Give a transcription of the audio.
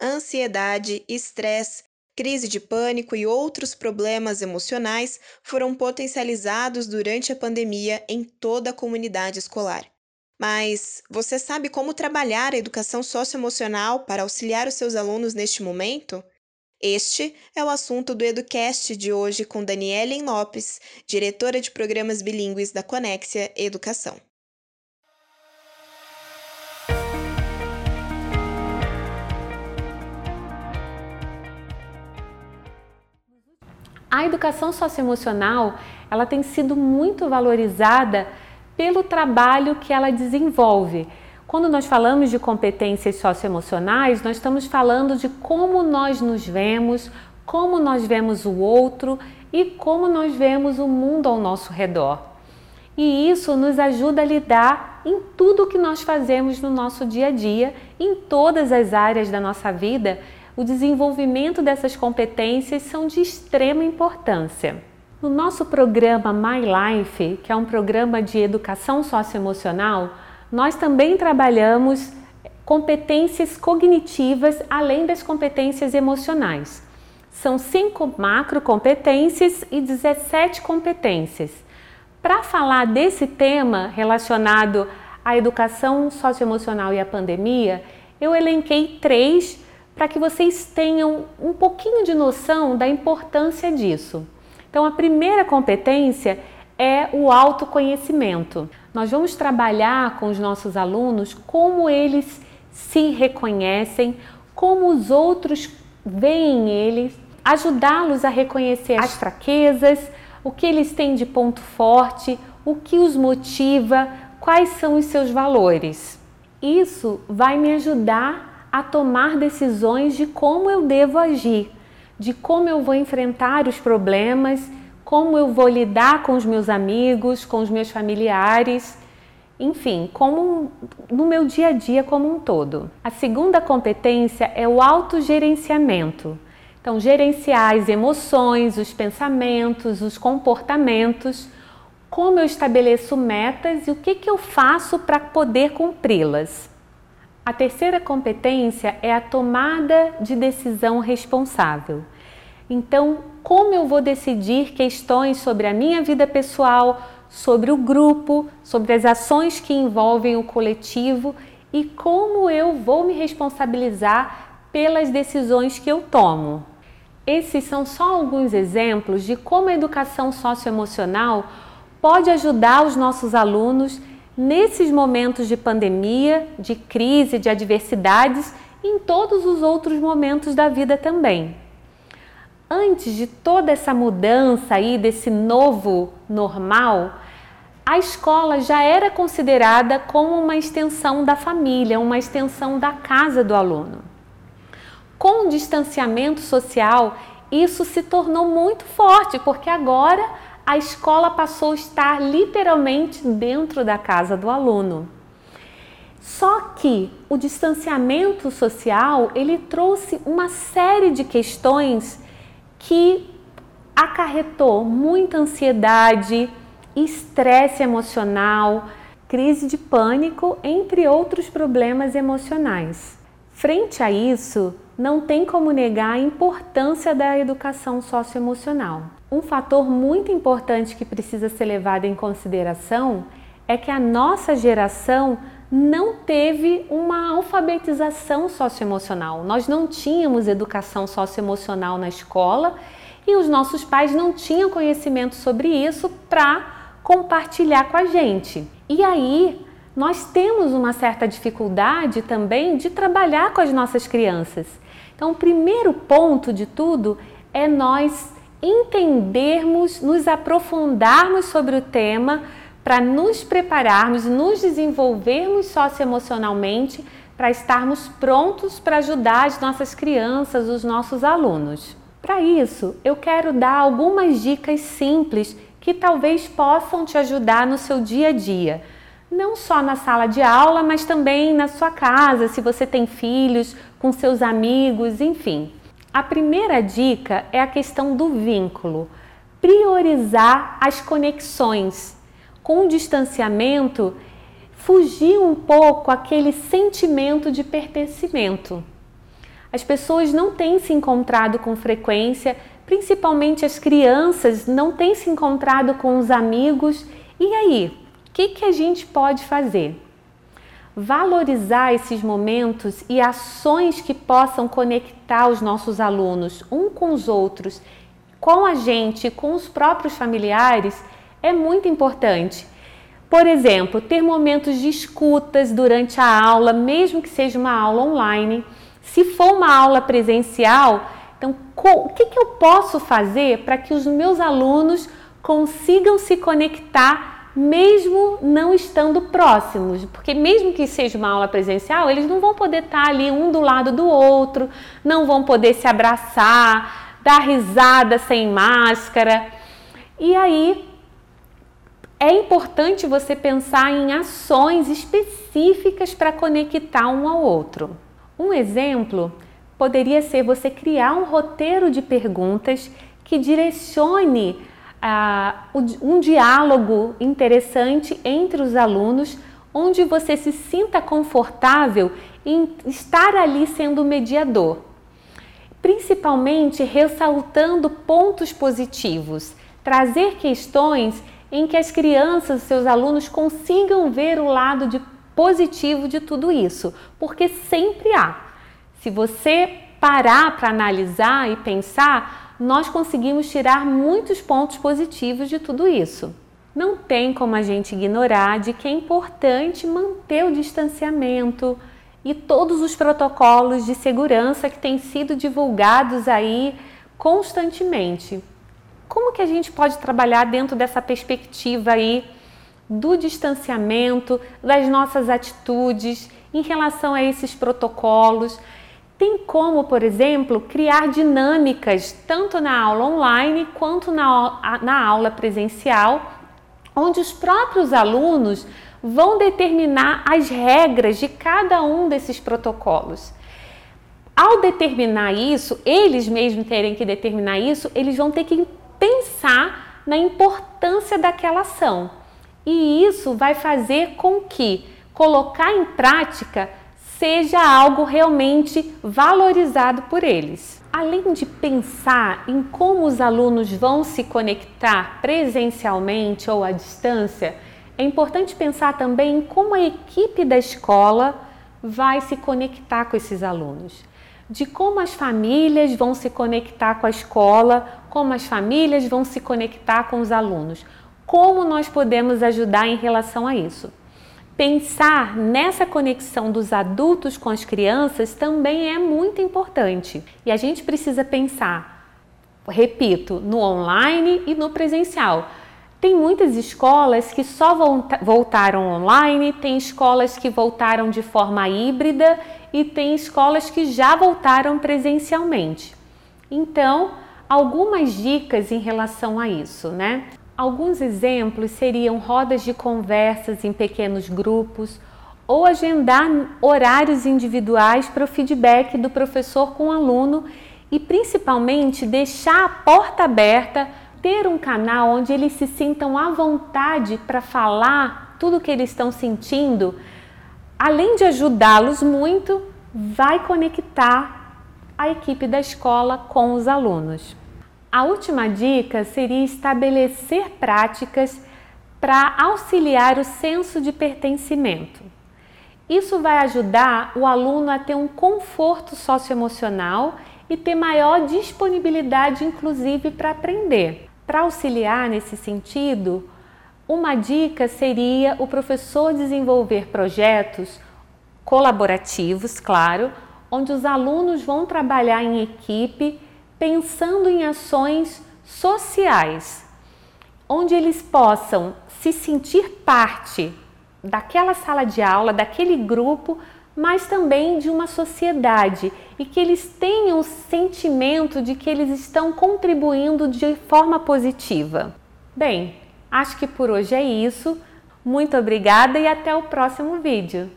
Ansiedade, estresse, crise de pânico e outros problemas emocionais foram potencializados durante a pandemia em toda a comunidade escolar. Mas você sabe como trabalhar a educação socioemocional para auxiliar os seus alunos neste momento? Este é o assunto do Educast de hoje com Daniela Lopes, diretora de programas bilíngues da Conexia Educação. A educação socioemocional, ela tem sido muito valorizada pelo trabalho que ela desenvolve. Quando nós falamos de competências socioemocionais, nós estamos falando de como nós nos vemos, como nós vemos o outro e como nós vemos o mundo ao nosso redor. E isso nos ajuda a lidar em tudo que nós fazemos no nosso dia a dia, em todas as áreas da nossa vida. O desenvolvimento dessas competências são de extrema importância. No nosso programa My Life, que é um programa de educação socioemocional, nós também trabalhamos competências cognitivas além das competências emocionais. São cinco macro competências e 17 competências. Para falar desse tema relacionado à educação socioemocional e à pandemia, eu elenquei três para que vocês tenham um pouquinho de noção da importância disso. Então, a primeira competência é o autoconhecimento. Nós vamos trabalhar com os nossos alunos como eles se reconhecem, como os outros veem eles, ajudá-los a reconhecer as fraquezas, o que eles têm de ponto forte, o que os motiva, quais são os seus valores. Isso vai me ajudar a tomar decisões de como eu devo agir de como eu vou enfrentar os problemas, como eu vou lidar com os meus amigos, com os meus familiares, enfim, como no meu dia a dia como um todo. A segunda competência é o autogerenciamento. Então, gerenciar as emoções, os pensamentos, os comportamentos, como eu estabeleço metas e o que, que eu faço para poder cumpri-las. A terceira competência é a tomada de decisão responsável. Então, como eu vou decidir questões sobre a minha vida pessoal, sobre o grupo, sobre as ações que envolvem o coletivo e como eu vou me responsabilizar pelas decisões que eu tomo. Esses são só alguns exemplos de como a educação socioemocional pode ajudar os nossos alunos nesses momentos de pandemia, de crise, de adversidades em todos os outros momentos da vida também. Antes de toda essa mudança aí desse novo normal, a escola já era considerada como uma extensão da família, uma extensão da casa do aluno. Com o distanciamento social, isso se tornou muito forte, porque agora a escola passou a estar literalmente dentro da casa do aluno. Só que o distanciamento social, ele trouxe uma série de questões que acarretou muita ansiedade, estresse emocional, crise de pânico, entre outros problemas emocionais. Frente a isso, não tem como negar a importância da educação socioemocional. Um fator muito importante que precisa ser levado em consideração é que a nossa geração não teve uma alfabetização socioemocional. Nós não tínhamos educação socioemocional na escola e os nossos pais não tinham conhecimento sobre isso para compartilhar com a gente. E aí, nós temos uma certa dificuldade também de trabalhar com as nossas crianças. Então, o primeiro ponto de tudo é nós entendermos, nos aprofundarmos sobre o tema para nos prepararmos, nos desenvolvermos socioemocionalmente para estarmos prontos para ajudar as nossas crianças, os nossos alunos. Para isso, eu quero dar algumas dicas simples que talvez possam te ajudar no seu dia a dia não só na sala de aula, mas também na sua casa, se você tem filhos, com seus amigos, enfim. A primeira dica é a questão do vínculo. Priorizar as conexões. Com o distanciamento, fugir um pouco aquele sentimento de pertencimento. As pessoas não têm se encontrado com frequência, principalmente as crianças não têm se encontrado com os amigos. E aí, o que, que a gente pode fazer? Valorizar esses momentos e ações que possam conectar os nossos alunos um com os outros, com a gente, com os próprios familiares, é muito importante. Por exemplo, ter momentos de escutas durante a aula, mesmo que seja uma aula online. Se for uma aula presencial, então o que, que eu posso fazer para que os meus alunos consigam se conectar mesmo não estando próximos, porque mesmo que seja uma aula presencial, eles não vão poder estar ali um do lado do outro, não vão poder se abraçar, dar risada sem máscara. E aí é importante você pensar em ações específicas para conectar um ao outro. Um exemplo poderia ser você criar um roteiro de perguntas que direcione um diálogo interessante entre os alunos, onde você se sinta confortável em estar ali sendo mediador, principalmente ressaltando pontos positivos, trazer questões em que as crianças, seus alunos consigam ver o lado de positivo de tudo isso, porque sempre há. Se você parar para analisar e pensar, nós conseguimos tirar muitos pontos positivos de tudo isso. Não tem como a gente ignorar de que é importante manter o distanciamento e todos os protocolos de segurança que têm sido divulgados aí constantemente como que a gente pode trabalhar dentro dessa perspectiva aí do distanciamento, das nossas atitudes em relação a esses protocolos? Tem como, por exemplo, criar dinâmicas tanto na aula online quanto na, na aula presencial, onde os próprios alunos vão determinar as regras de cada um desses protocolos. Ao determinar isso, eles mesmos terem que determinar isso, eles vão ter que pensar na importância daquela ação. E isso vai fazer com que colocar em prática seja algo realmente valorizado por eles. Além de pensar em como os alunos vão se conectar presencialmente ou à distância, é importante pensar também em como a equipe da escola vai se conectar com esses alunos de como as famílias vão se conectar com a escola, como as famílias vão se conectar com os alunos. Como nós podemos ajudar em relação a isso? Pensar nessa conexão dos adultos com as crianças também é muito importante. E a gente precisa pensar, repito, no online e no presencial. Tem muitas escolas que só voltaram online, tem escolas que voltaram de forma híbrida e tem escolas que já voltaram presencialmente. Então, algumas dicas em relação a isso, né? Alguns exemplos seriam rodas de conversas em pequenos grupos ou agendar horários individuais para o feedback do professor com o aluno e principalmente deixar a porta aberta, ter um canal onde eles se sintam à vontade para falar tudo o que eles estão sentindo além de ajudá-los muito, vai conectar a equipe da escola com os alunos. A última dica seria estabelecer práticas para auxiliar o senso de pertencimento. Isso vai ajudar o aluno a ter um conforto socioemocional e ter maior disponibilidade, inclusive, para aprender. Para auxiliar nesse sentido, uma dica seria o professor desenvolver projetos colaborativos, claro, onde os alunos vão trabalhar em equipe pensando em ações sociais, onde eles possam se sentir parte daquela sala de aula, daquele grupo, mas também de uma sociedade e que eles tenham o sentimento de que eles estão contribuindo de forma positiva. Bem, Acho que por hoje é isso. Muito obrigada e até o próximo vídeo.